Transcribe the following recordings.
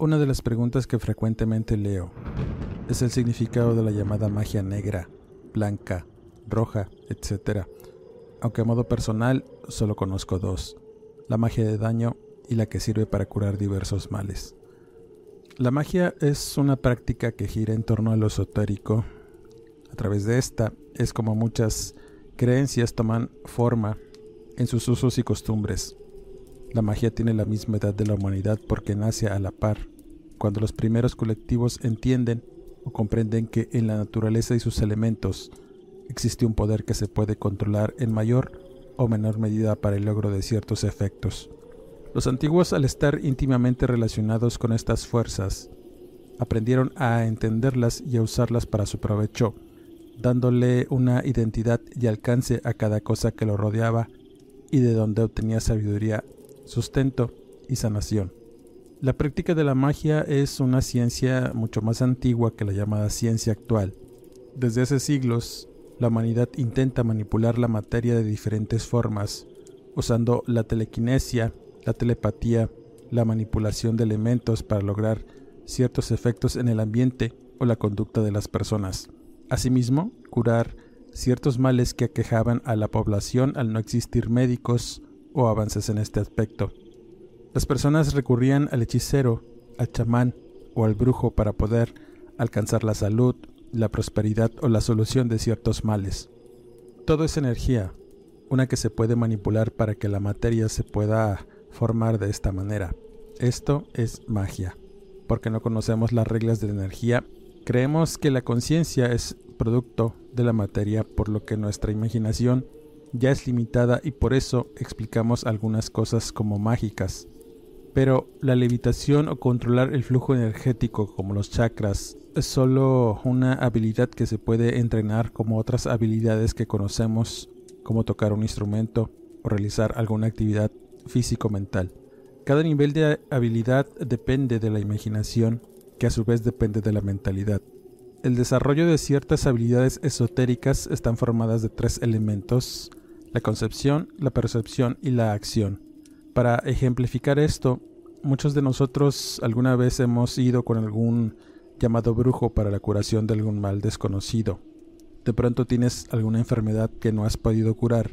Una de las preguntas que frecuentemente leo es el significado de la llamada magia negra, blanca, roja, etc. Aunque a modo personal solo conozco dos, la magia de daño y la que sirve para curar diversos males. La magia es una práctica que gira en torno a lo esotérico. A través de esta es como muchas creencias toman forma en sus usos y costumbres. La magia tiene la misma edad de la humanidad porque nace a la par, cuando los primeros colectivos entienden o comprenden que en la naturaleza y sus elementos existe un poder que se puede controlar en mayor o menor medida para el logro de ciertos efectos. Los antiguos, al estar íntimamente relacionados con estas fuerzas, aprendieron a entenderlas y a usarlas para su provecho, dándole una identidad y alcance a cada cosa que lo rodeaba y de donde obtenía sabiduría sustento y sanación. La práctica de la magia es una ciencia mucho más antigua que la llamada ciencia actual. Desde hace siglos, la humanidad intenta manipular la materia de diferentes formas, usando la telequinesia, la telepatía, la manipulación de elementos para lograr ciertos efectos en el ambiente o la conducta de las personas. Asimismo, curar ciertos males que aquejaban a la población al no existir médicos o avances en este aspecto. Las personas recurrían al hechicero, al chamán o al brujo para poder alcanzar la salud, la prosperidad o la solución de ciertos males. Todo es energía, una que se puede manipular para que la materia se pueda formar de esta manera. Esto es magia. Porque no conocemos las reglas de la energía, creemos que la conciencia es producto de la materia, por lo que nuestra imaginación ya es limitada y por eso explicamos algunas cosas como mágicas. Pero la levitación o controlar el flujo energético como los chakras es solo una habilidad que se puede entrenar como otras habilidades que conocemos como tocar un instrumento o realizar alguna actividad físico-mental. Cada nivel de habilidad depende de la imaginación, que a su vez depende de la mentalidad. El desarrollo de ciertas habilidades esotéricas están formadas de tres elementos, la concepción, la percepción y la acción. Para ejemplificar esto, muchos de nosotros alguna vez hemos ido con algún llamado brujo para la curación de algún mal desconocido. De pronto tienes alguna enfermedad que no has podido curar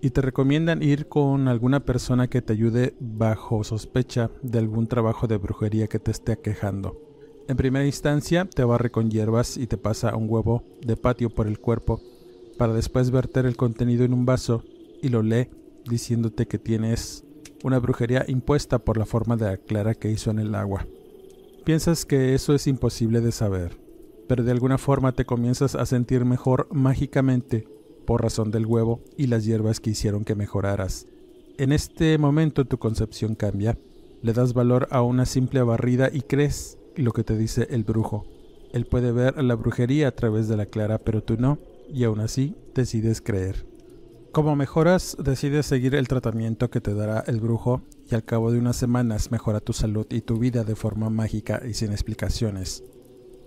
y te recomiendan ir con alguna persona que te ayude bajo sospecha de algún trabajo de brujería que te esté aquejando. En primera instancia te barre con hierbas y te pasa un huevo de patio por el cuerpo para después verter el contenido en un vaso y lo lee diciéndote que tienes una brujería impuesta por la forma de la clara que hizo en el agua. Piensas que eso es imposible de saber, pero de alguna forma te comienzas a sentir mejor mágicamente por razón del huevo y las hierbas que hicieron que mejoraras. En este momento tu concepción cambia, le das valor a una simple barrida y crees lo que te dice el brujo. Él puede ver la brujería a través de la clara, pero tú no y aún así decides creer. Como mejoras, decides seguir el tratamiento que te dará el brujo y al cabo de unas semanas mejora tu salud y tu vida de forma mágica y sin explicaciones.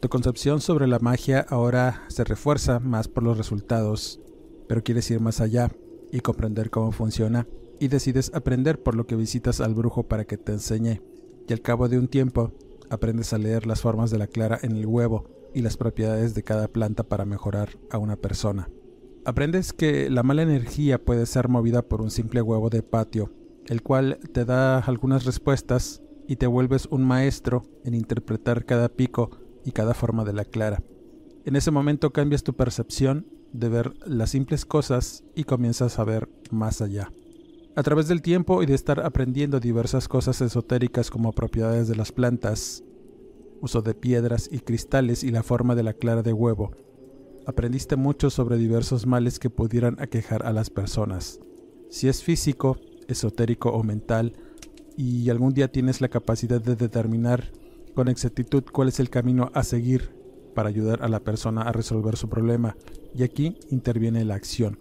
Tu concepción sobre la magia ahora se refuerza más por los resultados, pero quieres ir más allá y comprender cómo funciona y decides aprender por lo que visitas al brujo para que te enseñe y al cabo de un tiempo aprendes a leer las formas de la clara en el huevo y las propiedades de cada planta para mejorar a una persona. Aprendes que la mala energía puede ser movida por un simple huevo de patio, el cual te da algunas respuestas y te vuelves un maestro en interpretar cada pico y cada forma de la clara. En ese momento cambias tu percepción de ver las simples cosas y comienzas a ver más allá. A través del tiempo y de estar aprendiendo diversas cosas esotéricas como propiedades de las plantas, uso de piedras y cristales y la forma de la clara de huevo, aprendiste mucho sobre diversos males que pudieran aquejar a las personas. Si es físico, esotérico o mental, y algún día tienes la capacidad de determinar con exactitud cuál es el camino a seguir para ayudar a la persona a resolver su problema, y aquí interviene la acción.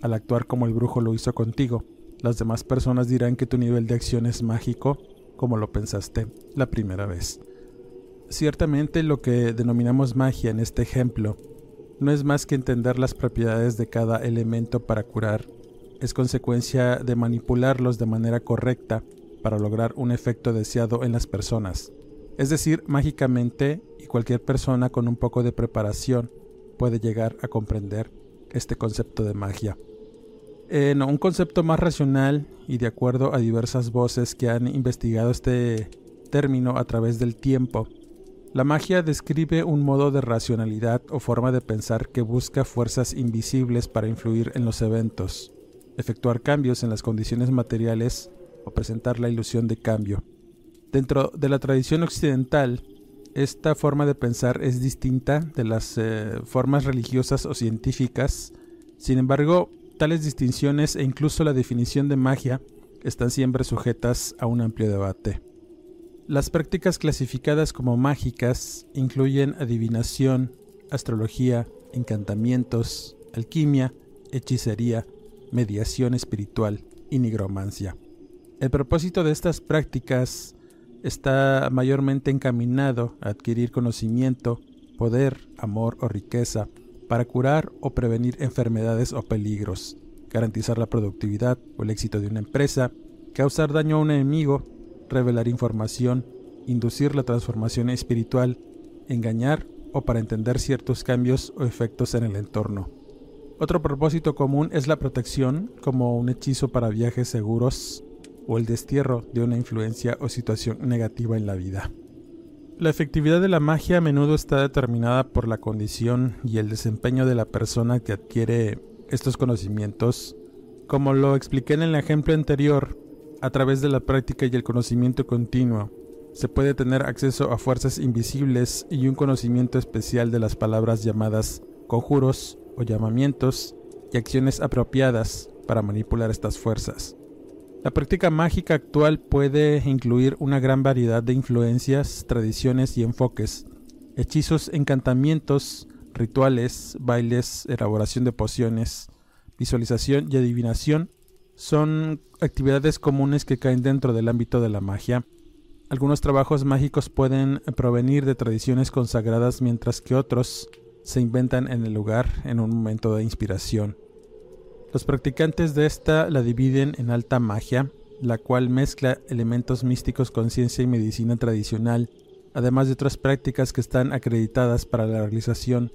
Al actuar como el brujo lo hizo contigo, las demás personas dirán que tu nivel de acción es mágico, como lo pensaste la primera vez. Ciertamente lo que denominamos magia en este ejemplo no es más que entender las propiedades de cada elemento para curar, es consecuencia de manipularlos de manera correcta para lograr un efecto deseado en las personas. Es decir, mágicamente, y cualquier persona con un poco de preparación puede llegar a comprender este concepto de magia. En un concepto más racional y de acuerdo a diversas voces que han investigado este término a través del tiempo, la magia describe un modo de racionalidad o forma de pensar que busca fuerzas invisibles para influir en los eventos, efectuar cambios en las condiciones materiales o presentar la ilusión de cambio. Dentro de la tradición occidental, esta forma de pensar es distinta de las eh, formas religiosas o científicas. Sin embargo, tales distinciones e incluso la definición de magia están siempre sujetas a un amplio debate. Las prácticas clasificadas como mágicas incluyen adivinación, astrología, encantamientos, alquimia, hechicería, mediación espiritual y nigromancia. El propósito de estas prácticas está mayormente encaminado a adquirir conocimiento, poder, amor o riqueza para curar o prevenir enfermedades o peligros, garantizar la productividad o el éxito de una empresa, causar daño a un enemigo revelar información, inducir la transformación espiritual, engañar o para entender ciertos cambios o efectos en el entorno. Otro propósito común es la protección, como un hechizo para viajes seguros o el destierro de una influencia o situación negativa en la vida. La efectividad de la magia a menudo está determinada por la condición y el desempeño de la persona que adquiere estos conocimientos. Como lo expliqué en el ejemplo anterior, a través de la práctica y el conocimiento continuo, se puede tener acceso a fuerzas invisibles y un conocimiento especial de las palabras llamadas conjuros o llamamientos y acciones apropiadas para manipular estas fuerzas. La práctica mágica actual puede incluir una gran variedad de influencias, tradiciones y enfoques, hechizos, encantamientos, rituales, bailes, elaboración de pociones, visualización y adivinación, son actividades comunes que caen dentro del ámbito de la magia. Algunos trabajos mágicos pueden provenir de tradiciones consagradas mientras que otros se inventan en el lugar en un momento de inspiración. Los practicantes de esta la dividen en alta magia, la cual mezcla elementos místicos con ciencia y medicina tradicional, además de otras prácticas que están acreditadas para la realización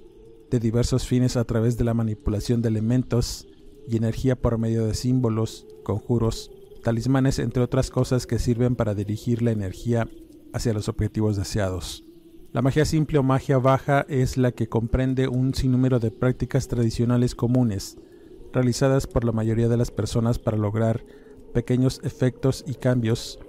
de diversos fines a través de la manipulación de elementos, y energía por medio de símbolos, conjuros, talismanes, entre otras cosas que sirven para dirigir la energía hacia los objetivos deseados. La magia simple o magia baja es la que comprende un sinnúmero de prácticas tradicionales comunes, realizadas por la mayoría de las personas para lograr pequeños efectos y cambios.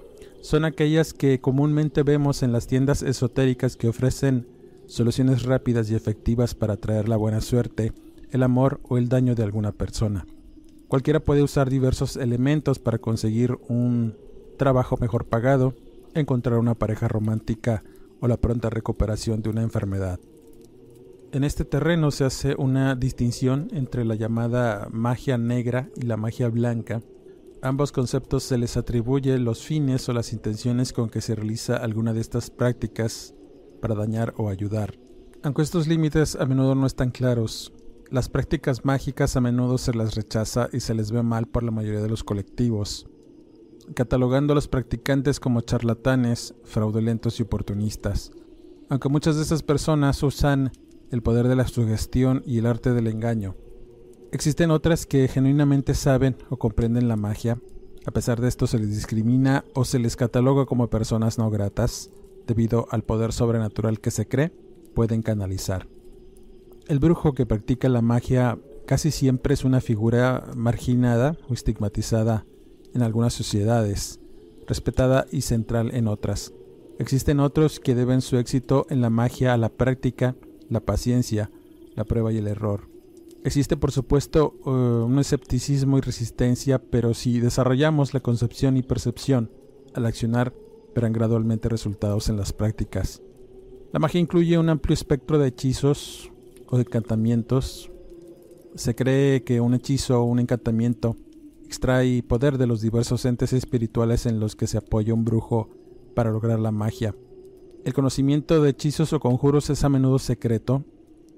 Son aquellas que comúnmente vemos en las tiendas esotéricas que ofrecen soluciones rápidas y efectivas para traer la buena suerte el amor o el daño de alguna persona. Cualquiera puede usar diversos elementos para conseguir un trabajo mejor pagado, encontrar una pareja romántica o la pronta recuperación de una enfermedad. En este terreno se hace una distinción entre la llamada magia negra y la magia blanca. Ambos conceptos se les atribuye los fines o las intenciones con que se realiza alguna de estas prácticas para dañar o ayudar. Aunque estos límites a menudo no están claros, las prácticas mágicas a menudo se las rechaza y se les ve mal por la mayoría de los colectivos, catalogando a los practicantes como charlatanes, fraudulentos y oportunistas. Aunque muchas de esas personas usan el poder de la sugestión y el arte del engaño, existen otras que genuinamente saben o comprenden la magia. A pesar de esto se les discrimina o se les cataloga como personas no gratas debido al poder sobrenatural que se cree pueden canalizar. El brujo que practica la magia casi siempre es una figura marginada o estigmatizada en algunas sociedades, respetada y central en otras. Existen otros que deben su éxito en la magia a la práctica, la paciencia, la prueba y el error. Existe por supuesto eh, un escepticismo y resistencia, pero si desarrollamos la concepción y percepción al accionar, verán gradualmente resultados en las prácticas. La magia incluye un amplio espectro de hechizos de encantamientos. Se cree que un hechizo o un encantamiento extrae poder de los diversos entes espirituales en los que se apoya un brujo para lograr la magia. El conocimiento de hechizos o conjuros es a menudo secreto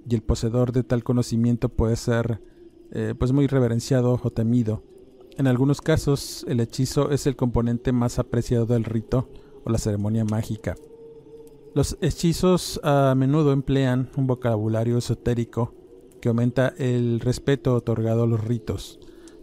y el poseedor de tal conocimiento puede ser eh, pues muy reverenciado o temido. En algunos casos, el hechizo es el componente más apreciado del rito o la ceremonia mágica. Los hechizos a menudo emplean un vocabulario esotérico que aumenta el respeto otorgado a los ritos.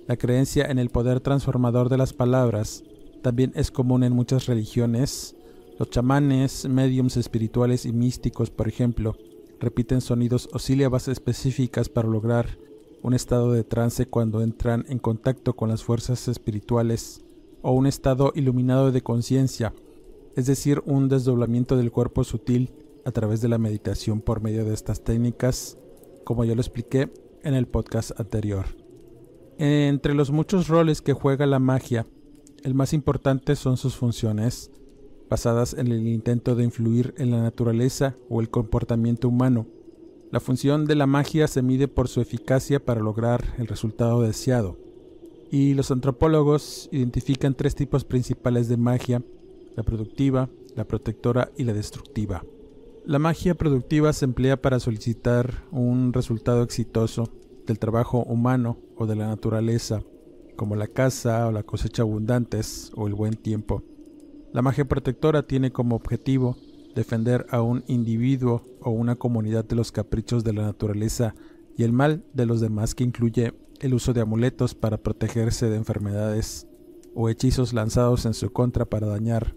La creencia en el poder transformador de las palabras también es común en muchas religiones. Los chamanes, mediums espirituales y místicos, por ejemplo, repiten sonidos o sílabas específicas para lograr un estado de trance cuando entran en contacto con las fuerzas espirituales o un estado iluminado de conciencia, es decir, un desdoblamiento del cuerpo sutil a través de la meditación por medio de estas técnicas, como ya lo expliqué en el podcast anterior. Entre los muchos roles que juega la magia, el más importante son sus funciones, basadas en el intento de influir en la naturaleza o el comportamiento humano. La función de la magia se mide por su eficacia para lograr el resultado deseado. Y los antropólogos identifican tres tipos principales de magia, la productiva, la protectora y la destructiva. La magia productiva se emplea para solicitar un resultado exitoso del trabajo humano o de la naturaleza, como la caza o la cosecha abundantes o el buen tiempo. La magia protectora tiene como objetivo defender a un individuo o una comunidad de los caprichos de la naturaleza y el mal de los demás que incluye el uso de amuletos para protegerse de enfermedades o hechizos lanzados en su contra para dañar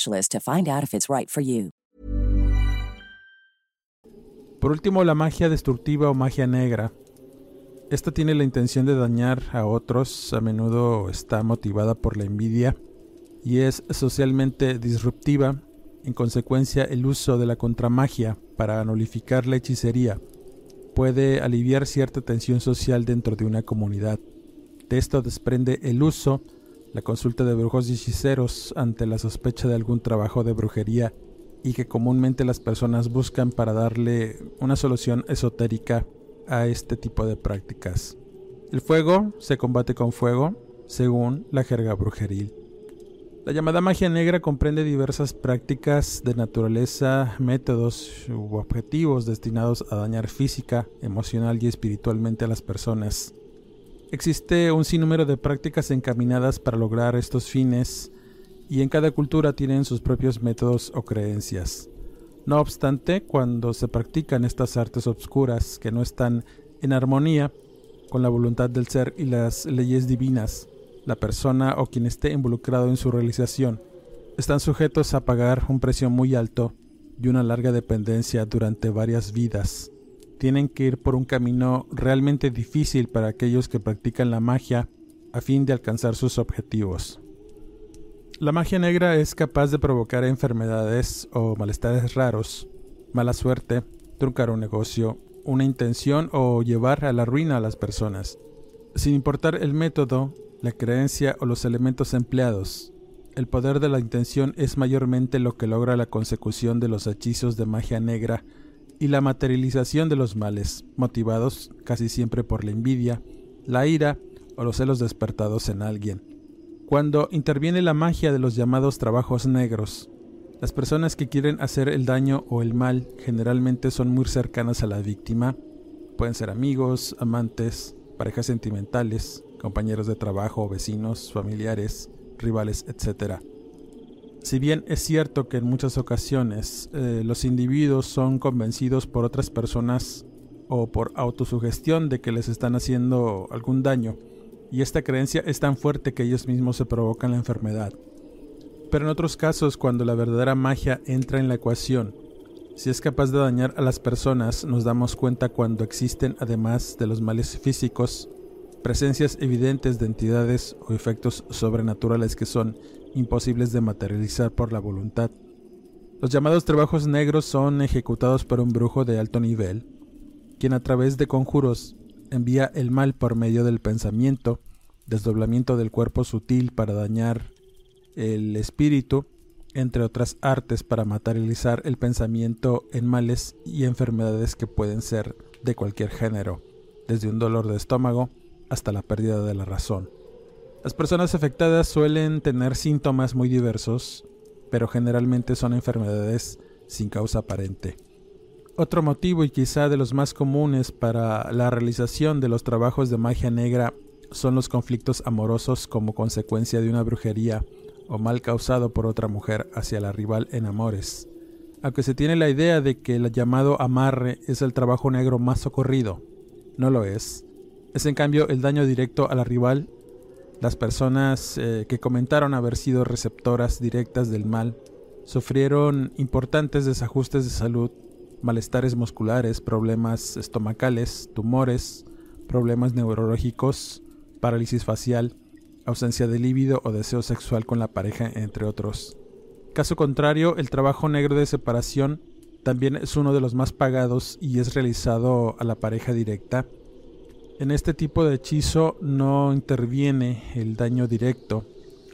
to find out if it's right. Por último, la magia destructiva o magia negra. Esta tiene la intención de dañar a otros, a menudo está motivada por la envidia y es socialmente disruptiva. En consecuencia, el uso de la contramagia para nulificar la hechicería puede aliviar cierta tensión social dentro de una comunidad. De esto desprende el uso la consulta de brujos y hechiceros ante la sospecha de algún trabajo de brujería y que comúnmente las personas buscan para darle una solución esotérica a este tipo de prácticas. El fuego se combate con fuego, según la jerga brujeril. La llamada magia negra comprende diversas prácticas de naturaleza, métodos u objetivos destinados a dañar física, emocional y espiritualmente a las personas. Existe un sinnúmero de prácticas encaminadas para lograr estos fines y en cada cultura tienen sus propios métodos o creencias. No obstante, cuando se practican estas artes obscuras que no están en armonía con la voluntad del ser y las leyes divinas, la persona o quien esté involucrado en su realización están sujetos a pagar un precio muy alto y una larga dependencia durante varias vidas. Tienen que ir por un camino realmente difícil para aquellos que practican la magia a fin de alcanzar sus objetivos. La magia negra es capaz de provocar enfermedades o malestares raros, mala suerte, truncar un negocio, una intención o llevar a la ruina a las personas. Sin importar el método, la creencia o los elementos empleados, el poder de la intención es mayormente lo que logra la consecución de los hechizos de magia negra y la materialización de los males, motivados casi siempre por la envidia, la ira o los celos despertados en alguien. Cuando interviene la magia de los llamados trabajos negros, las personas que quieren hacer el daño o el mal generalmente son muy cercanas a la víctima. Pueden ser amigos, amantes, parejas sentimentales, compañeros de trabajo, vecinos, familiares, rivales, etc. Si bien es cierto que en muchas ocasiones eh, los individuos son convencidos por otras personas o por autosugestión de que les están haciendo algún daño, y esta creencia es tan fuerte que ellos mismos se provocan la enfermedad. Pero en otros casos, cuando la verdadera magia entra en la ecuación, si es capaz de dañar a las personas, nos damos cuenta cuando existen, además de los males físicos, presencias evidentes de entidades o efectos sobrenaturales que son imposibles de materializar por la voluntad. Los llamados trabajos negros son ejecutados por un brujo de alto nivel, quien a través de conjuros envía el mal por medio del pensamiento, desdoblamiento del cuerpo sutil para dañar el espíritu, entre otras artes para materializar el pensamiento en males y enfermedades que pueden ser de cualquier género, desde un dolor de estómago hasta la pérdida de la razón. Las personas afectadas suelen tener síntomas muy diversos, pero generalmente son enfermedades sin causa aparente. Otro motivo y quizá de los más comunes para la realización de los trabajos de magia negra son los conflictos amorosos como consecuencia de una brujería o mal causado por otra mujer hacia la rival en amores. Aunque se tiene la idea de que el llamado amarre es el trabajo negro más socorrido, no lo es. Es en cambio el daño directo a la rival. Las personas eh, que comentaron haber sido receptoras directas del mal sufrieron importantes desajustes de salud, malestares musculares, problemas estomacales, tumores, problemas neurológicos, parálisis facial, ausencia de líbido o deseo sexual con la pareja, entre otros. Caso contrario, el trabajo negro de separación también es uno de los más pagados y es realizado a la pareja directa. En este tipo de hechizo no interviene el daño directo,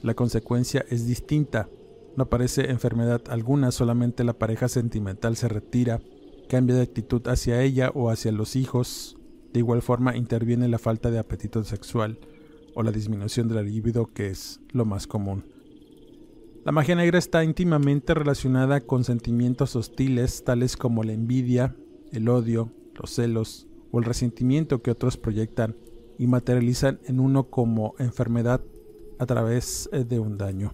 la consecuencia es distinta. No aparece enfermedad alguna, solamente la pareja sentimental se retira, cambia de actitud hacia ella o hacia los hijos. De igual forma interviene la falta de apetito sexual o la disminución de la libido que es lo más común. La magia negra está íntimamente relacionada con sentimientos hostiles tales como la envidia, el odio, los celos o el resentimiento que otros proyectan y materializan en uno como enfermedad a través eh, de un daño.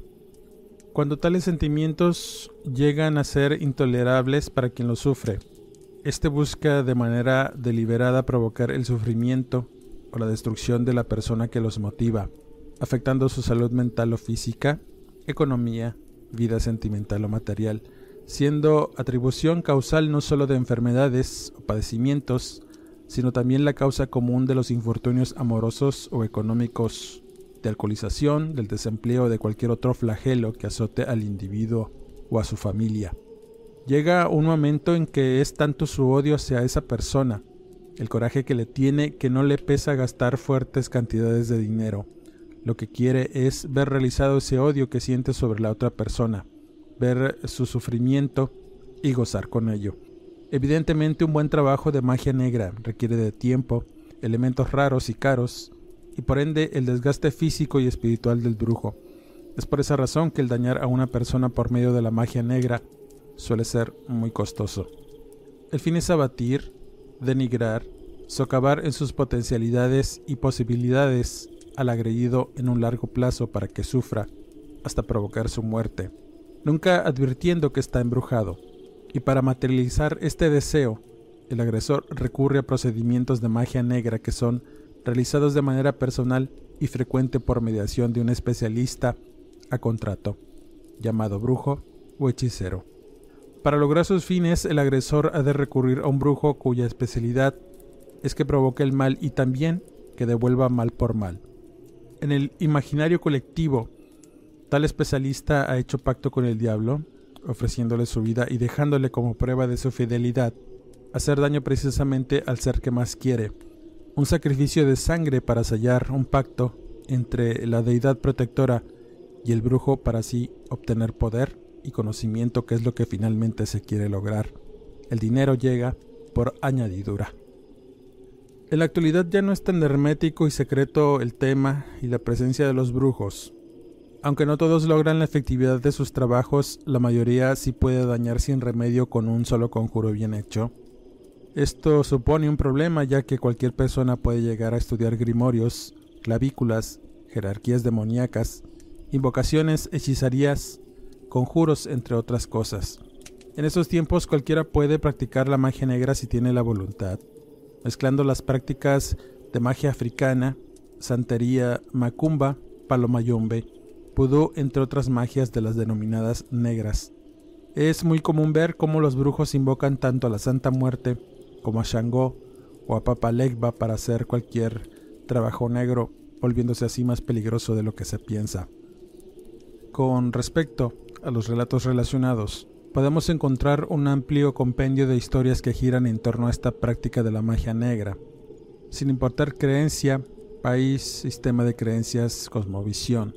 Cuando tales sentimientos llegan a ser intolerables para quien los sufre, este busca de manera deliberada provocar el sufrimiento o la destrucción de la persona que los motiva, afectando su salud mental o física, economía, vida sentimental o material, siendo atribución causal no solo de enfermedades o padecimientos, sino también la causa común de los infortunios amorosos o económicos, de alcoholización, del desempleo de cualquier otro flagelo que azote al individuo o a su familia. Llega un momento en que es tanto su odio hacia esa persona, el coraje que le tiene que no le pesa gastar fuertes cantidades de dinero. Lo que quiere es ver realizado ese odio que siente sobre la otra persona, ver su sufrimiento y gozar con ello. Evidentemente un buen trabajo de magia negra requiere de tiempo, elementos raros y caros, y por ende el desgaste físico y espiritual del brujo. Es por esa razón que el dañar a una persona por medio de la magia negra suele ser muy costoso. El fin es abatir, denigrar, socavar en sus potencialidades y posibilidades al agredido en un largo plazo para que sufra hasta provocar su muerte, nunca advirtiendo que está embrujado. Y para materializar este deseo, el agresor recurre a procedimientos de magia negra que son realizados de manera personal y frecuente por mediación de un especialista a contrato, llamado brujo o hechicero. Para lograr sus fines, el agresor ha de recurrir a un brujo cuya especialidad es que provoque el mal y también que devuelva mal por mal. En el imaginario colectivo, tal especialista ha hecho pacto con el diablo, ofreciéndole su vida y dejándole como prueba de su fidelidad hacer daño precisamente al ser que más quiere. Un sacrificio de sangre para sellar un pacto entre la deidad protectora y el brujo para así obtener poder y conocimiento que es lo que finalmente se quiere lograr. El dinero llega por añadidura. En la actualidad ya no es tan hermético y secreto el tema y la presencia de los brujos. Aunque no todos logran la efectividad de sus trabajos, la mayoría sí puede dañar sin remedio con un solo conjuro bien hecho. Esto supone un problema ya que cualquier persona puede llegar a estudiar grimorios, clavículas, jerarquías demoníacas, invocaciones, hechizarías, conjuros, entre otras cosas. En estos tiempos cualquiera puede practicar la magia negra si tiene la voluntad, mezclando las prácticas de magia africana, santería, macumba, palomayombe, pudú, entre otras magias de las denominadas negras. Es muy común ver cómo los brujos invocan tanto a la Santa Muerte como a Shango o a Papa Legba para hacer cualquier trabajo negro, volviéndose así más peligroso de lo que se piensa. Con respecto a los relatos relacionados, podemos encontrar un amplio compendio de historias que giran en torno a esta práctica de la magia negra. Sin importar creencia, país, sistema de creencias, cosmovisión,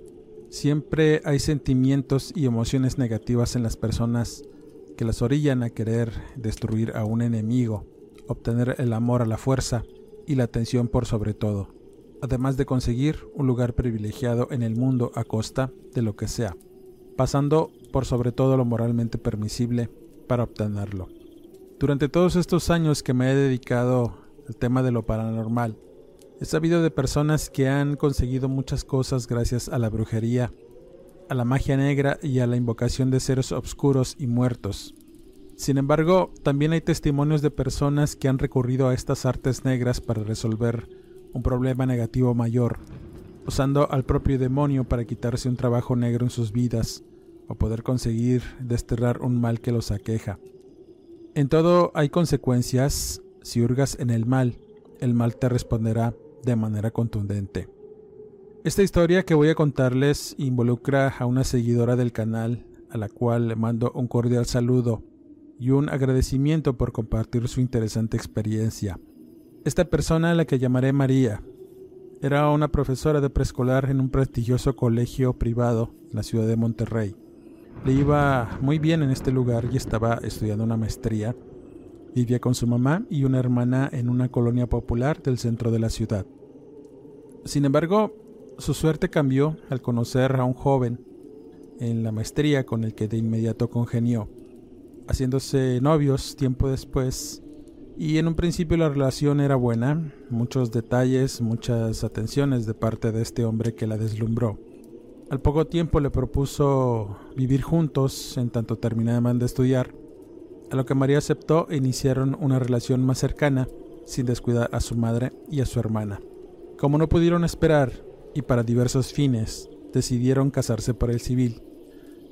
siempre hay sentimientos y emociones negativas en las personas que las orillan a querer destruir a un enemigo obtener el amor a la fuerza y la atención por sobre todo, además de conseguir un lugar privilegiado en el mundo a costa de lo que sea, pasando por sobre todo lo moralmente permisible para obtenerlo. Durante todos estos años que me he dedicado al tema de lo paranormal, he sabido de personas que han conseguido muchas cosas gracias a la brujería, a la magia negra y a la invocación de seres oscuros y muertos, sin embargo, también hay testimonios de personas que han recurrido a estas artes negras para resolver un problema negativo mayor, usando al propio demonio para quitarse un trabajo negro en sus vidas o poder conseguir desterrar un mal que los aqueja. En todo hay consecuencias, si hurgas en el mal, el mal te responderá de manera contundente. Esta historia que voy a contarles involucra a una seguidora del canal, a la cual le mando un cordial saludo y un agradecimiento por compartir su interesante experiencia. Esta persona, a la que llamaré María, era una profesora de preescolar en un prestigioso colegio privado en la ciudad de Monterrey. Le iba muy bien en este lugar y estaba estudiando una maestría. Vivía con su mamá y una hermana en una colonia popular del centro de la ciudad. Sin embargo, su suerte cambió al conocer a un joven en la maestría con el que de inmediato congenió haciéndose novios tiempo después. Y en un principio la relación era buena, muchos detalles, muchas atenciones de parte de este hombre que la deslumbró. Al poco tiempo le propuso vivir juntos en tanto terminaban de estudiar, a lo que María aceptó e iniciaron una relación más cercana, sin descuidar a su madre y a su hermana. Como no pudieron esperar, y para diversos fines, decidieron casarse por el civil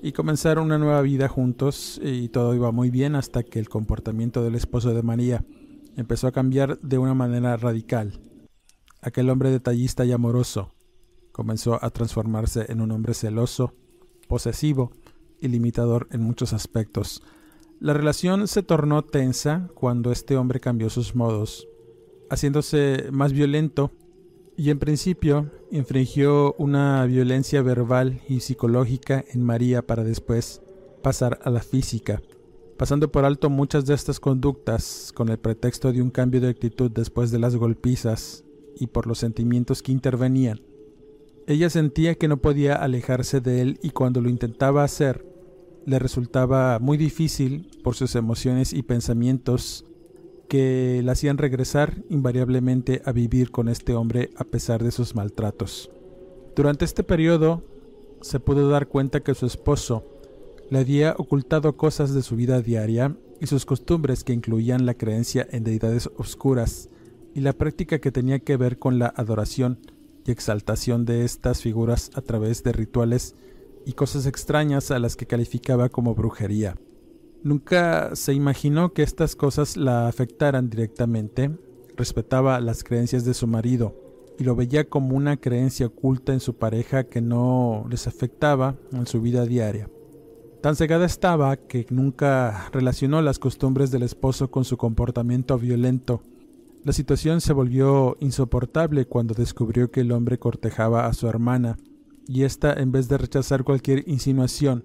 y comenzaron una nueva vida juntos y todo iba muy bien hasta que el comportamiento del esposo de María empezó a cambiar de una manera radical. Aquel hombre detallista y amoroso comenzó a transformarse en un hombre celoso, posesivo y limitador en muchos aspectos. La relación se tornó tensa cuando este hombre cambió sus modos, haciéndose más violento y en principio infringió una violencia verbal y psicológica en María para después pasar a la física, pasando por alto muchas de estas conductas con el pretexto de un cambio de actitud después de las golpizas y por los sentimientos que intervenían. Ella sentía que no podía alejarse de él y cuando lo intentaba hacer, le resultaba muy difícil por sus emociones y pensamientos que la hacían regresar invariablemente a vivir con este hombre a pesar de sus maltratos. Durante este periodo se pudo dar cuenta que su esposo le había ocultado cosas de su vida diaria y sus costumbres que incluían la creencia en deidades oscuras y la práctica que tenía que ver con la adoración y exaltación de estas figuras a través de rituales y cosas extrañas a las que calificaba como brujería. Nunca se imaginó que estas cosas la afectaran directamente. Respetaba las creencias de su marido y lo veía como una creencia oculta en su pareja que no les afectaba en su vida diaria. Tan cegada estaba que nunca relacionó las costumbres del esposo con su comportamiento violento. La situación se volvió insoportable cuando descubrió que el hombre cortejaba a su hermana, y ésta, en vez de rechazar cualquier insinuación,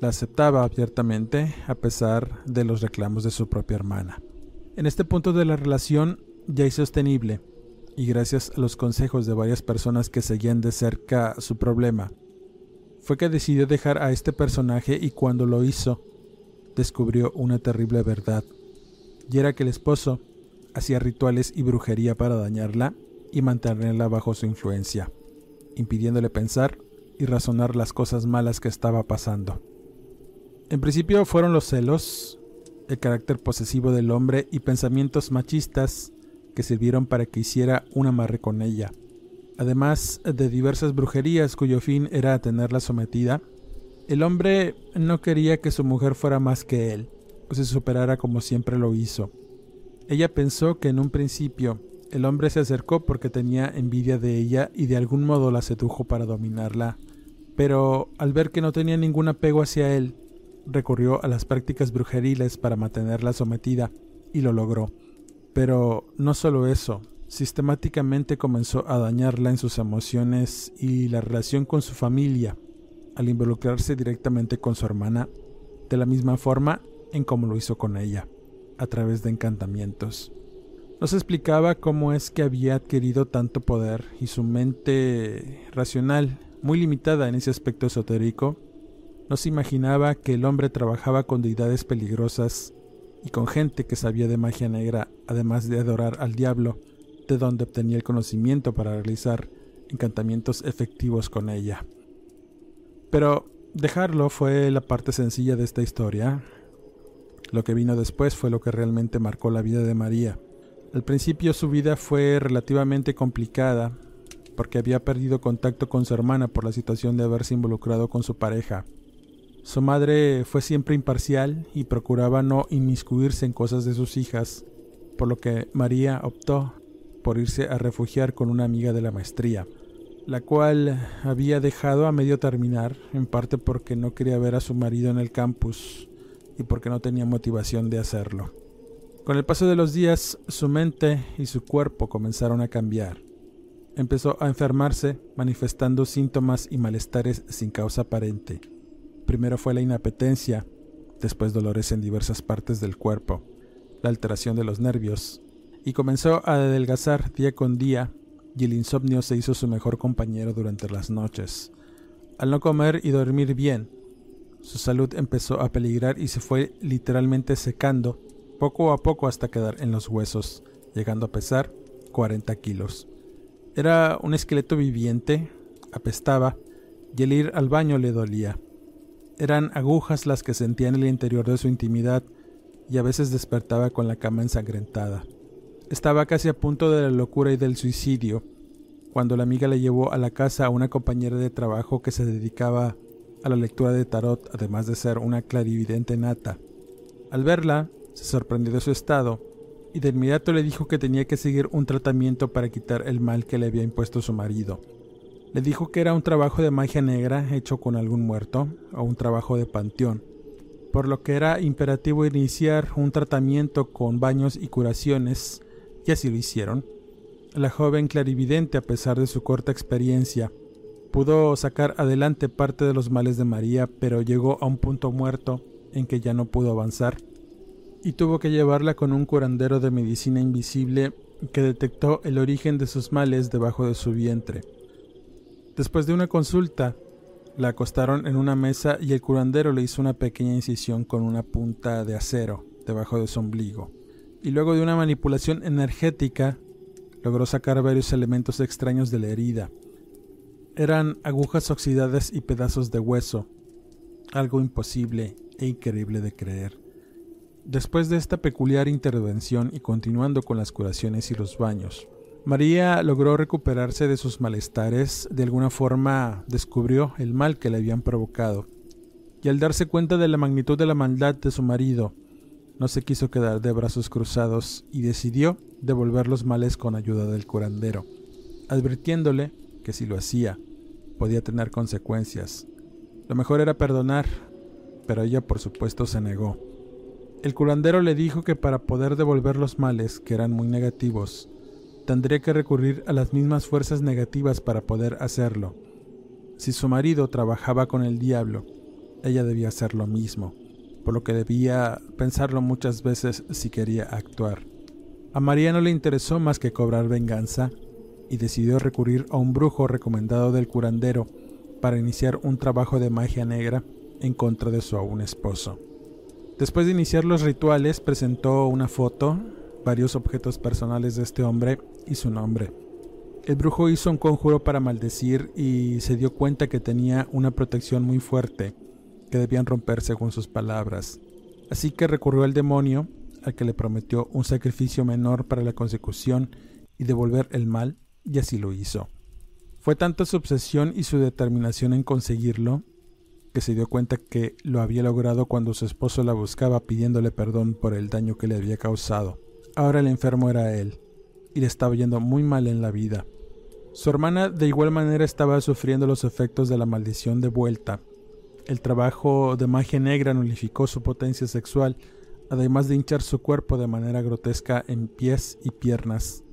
la aceptaba abiertamente a pesar de los reclamos de su propia hermana. En este punto de la relación ya insostenible, y gracias a los consejos de varias personas que seguían de cerca su problema, fue que decidió dejar a este personaje y cuando lo hizo, descubrió una terrible verdad, y era que el esposo hacía rituales y brujería para dañarla y mantenerla bajo su influencia, impidiéndole pensar y razonar las cosas malas que estaba pasando. En principio fueron los celos, el carácter posesivo del hombre y pensamientos machistas que sirvieron para que hiciera un amarre con ella, además de diversas brujerías cuyo fin era tenerla sometida. El hombre no quería que su mujer fuera más que él, o se superara como siempre lo hizo. Ella pensó que en un principio el hombre se acercó porque tenía envidia de ella y de algún modo la sedujo para dominarla, pero al ver que no tenía ningún apego hacia él, recurrió a las prácticas brujeriles para mantenerla sometida y lo logró. Pero no solo eso, sistemáticamente comenzó a dañarla en sus emociones y la relación con su familia, al involucrarse directamente con su hermana, de la misma forma en como lo hizo con ella, a través de encantamientos. Nos explicaba cómo es que había adquirido tanto poder y su mente racional, muy limitada en ese aspecto esotérico, no se imaginaba que el hombre trabajaba con deidades peligrosas y con gente que sabía de magia negra, además de adorar al diablo, de donde obtenía el conocimiento para realizar encantamientos efectivos con ella. Pero dejarlo fue la parte sencilla de esta historia. Lo que vino después fue lo que realmente marcó la vida de María. Al principio su vida fue relativamente complicada porque había perdido contacto con su hermana por la situación de haberse involucrado con su pareja su madre fue siempre imparcial y procuraba no inmiscuirse en cosas de sus hijas, por lo que María optó por irse a refugiar con una amiga de la maestría, la cual había dejado a medio terminar, en parte porque no quería ver a su marido en el campus y porque no tenía motivación de hacerlo. Con el paso de los días, su mente y su cuerpo comenzaron a cambiar. Empezó a enfermarse, manifestando síntomas y malestares sin causa aparente. Primero fue la inapetencia, después dolores en diversas partes del cuerpo, la alteración de los nervios, y comenzó a adelgazar día con día, y el insomnio se hizo su mejor compañero durante las noches. Al no comer y dormir bien, su salud empezó a peligrar y se fue literalmente secando, poco a poco hasta quedar en los huesos, llegando a pesar 40 kilos. Era un esqueleto viviente, apestaba, y el ir al baño le dolía. Eran agujas las que sentía en el interior de su intimidad y a veces despertaba con la cama ensangrentada. Estaba casi a punto de la locura y del suicidio, cuando la amiga le llevó a la casa a una compañera de trabajo que se dedicaba a la lectura de tarot, además de ser una clarividente nata. Al verla, se sorprendió de su estado y de inmediato le dijo que tenía que seguir un tratamiento para quitar el mal que le había impuesto su marido. Le dijo que era un trabajo de magia negra hecho con algún muerto o un trabajo de panteón, por lo que era imperativo iniciar un tratamiento con baños y curaciones, y así lo hicieron. La joven clarividente, a pesar de su corta experiencia, pudo sacar adelante parte de los males de María, pero llegó a un punto muerto en que ya no pudo avanzar, y tuvo que llevarla con un curandero de medicina invisible que detectó el origen de sus males debajo de su vientre. Después de una consulta, la acostaron en una mesa y el curandero le hizo una pequeña incisión con una punta de acero debajo de su ombligo. Y luego de una manipulación energética, logró sacar varios elementos extraños de la herida. Eran agujas oxidadas y pedazos de hueso, algo imposible e increíble de creer. Después de esta peculiar intervención y continuando con las curaciones y los baños, María logró recuperarse de sus malestares, de alguna forma descubrió el mal que le habían provocado y al darse cuenta de la magnitud de la maldad de su marido, no se quiso quedar de brazos cruzados y decidió devolver los males con ayuda del curandero, advirtiéndole que si lo hacía podía tener consecuencias. Lo mejor era perdonar, pero ella por supuesto se negó. El curandero le dijo que para poder devolver los males, que eran muy negativos, tendría que recurrir a las mismas fuerzas negativas para poder hacerlo. Si su marido trabajaba con el diablo, ella debía hacer lo mismo, por lo que debía pensarlo muchas veces si quería actuar. A María no le interesó más que cobrar venganza y decidió recurrir a un brujo recomendado del curandero para iniciar un trabajo de magia negra en contra de su aún esposo. Después de iniciar los rituales, presentó una foto, varios objetos personales de este hombre y su nombre. El brujo hizo un conjuro para maldecir y se dio cuenta que tenía una protección muy fuerte que debían romper según sus palabras. Así que recurrió al demonio, al que le prometió un sacrificio menor para la consecución y devolver el mal, y así lo hizo. Fue tanta su obsesión y su determinación en conseguirlo, que se dio cuenta que lo había logrado cuando su esposo la buscaba pidiéndole perdón por el daño que le había causado. Ahora el enfermo era él, y le estaba yendo muy mal en la vida. Su hermana de igual manera estaba sufriendo los efectos de la maldición de vuelta, el trabajo de magia negra nulificó su potencia sexual, además de hinchar su cuerpo de manera grotesca en pies y piernas,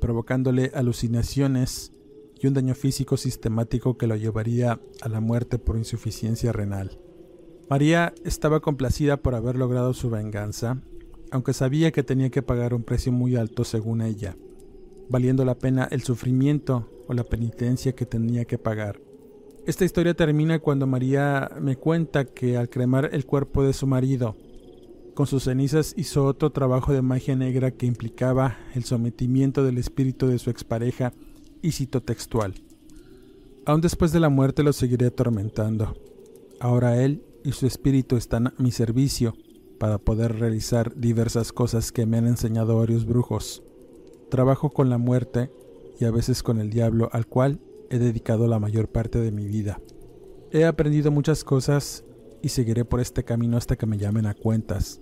provocándole alucinaciones y un daño físico sistemático que lo llevaría a la muerte por insuficiencia renal. María estaba complacida por haber logrado su venganza, aunque sabía que tenía que pagar un precio muy alto según ella, valiendo la pena el sufrimiento o la penitencia que tenía que pagar. Esta historia termina cuando María me cuenta que al cremar el cuerpo de su marido, con sus cenizas hizo otro trabajo de magia negra que implicaba el sometimiento del espíritu de su expareja y cito textual. Aún después de la muerte lo seguiré atormentando. Ahora él y su espíritu están a mi servicio para poder realizar diversas cosas que me han enseñado varios brujos. Trabajo con la muerte y a veces con el diablo al cual he dedicado la mayor parte de mi vida. He aprendido muchas cosas y seguiré por este camino hasta que me llamen a cuentas,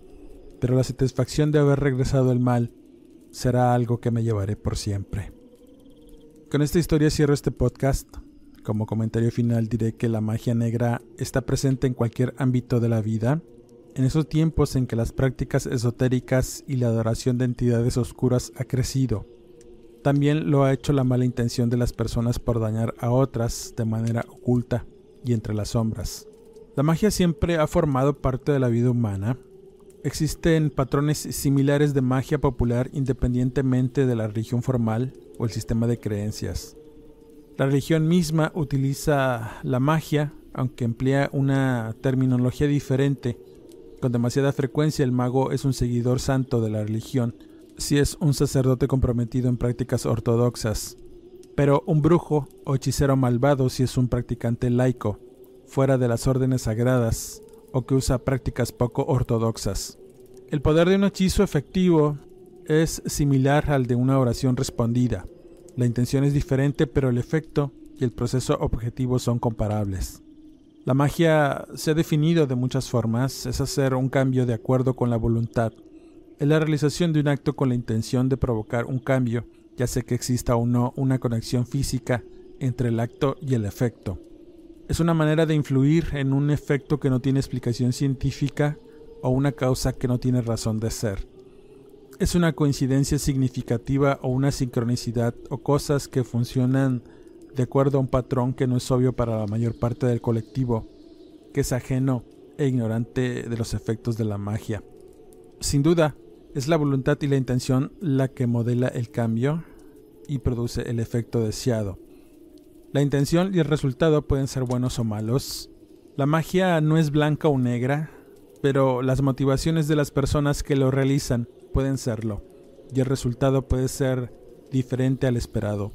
pero la satisfacción de haber regresado el mal será algo que me llevaré por siempre. Con esta historia cierro este podcast. Como comentario final diré que la magia negra está presente en cualquier ámbito de la vida, en esos tiempos en que las prácticas esotéricas y la adoración de entidades oscuras ha crecido también lo ha hecho la mala intención de las personas por dañar a otras de manera oculta y entre las sombras. La magia siempre ha formado parte de la vida humana. Existen patrones similares de magia popular independientemente de la religión formal o el sistema de creencias. La religión misma utiliza la magia, aunque emplea una terminología diferente. Con demasiada frecuencia el mago es un seguidor santo de la religión, si es un sacerdote comprometido en prácticas ortodoxas, pero un brujo o hechicero malvado si es un practicante laico, fuera de las órdenes sagradas o que usa prácticas poco ortodoxas. El poder de un hechizo efectivo es similar al de una oración respondida. La intención es diferente, pero el efecto y el proceso objetivo son comparables. La magia se ha definido de muchas formas, es hacer un cambio de acuerdo con la voluntad es la realización de un acto con la intención de provocar un cambio, ya sea que exista o no una conexión física entre el acto y el efecto. Es una manera de influir en un efecto que no tiene explicación científica o una causa que no tiene razón de ser. Es una coincidencia significativa o una sincronicidad o cosas que funcionan de acuerdo a un patrón que no es obvio para la mayor parte del colectivo, que es ajeno e ignorante de los efectos de la magia. Sin duda, es la voluntad y la intención la que modela el cambio y produce el efecto deseado. La intención y el resultado pueden ser buenos o malos. La magia no es blanca o negra, pero las motivaciones de las personas que lo realizan pueden serlo, y el resultado puede ser diferente al esperado.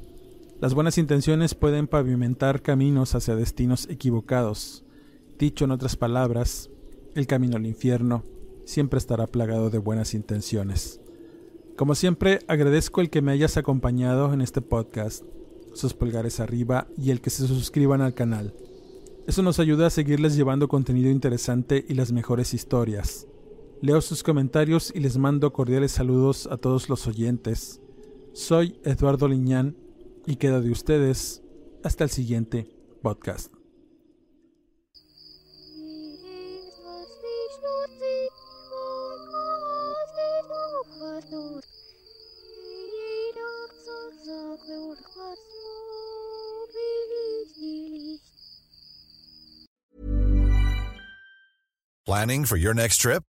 Las buenas intenciones pueden pavimentar caminos hacia destinos equivocados. Dicho en otras palabras, el camino al infierno siempre estará plagado de buenas intenciones. Como siempre, agradezco el que me hayas acompañado en este podcast, sus pulgares arriba y el que se suscriban al canal. Eso nos ayuda a seguirles llevando contenido interesante y las mejores historias. Leo sus comentarios y les mando cordiales saludos a todos los oyentes. Soy Eduardo Liñán y queda de ustedes hasta el siguiente podcast. Planning for your next trip?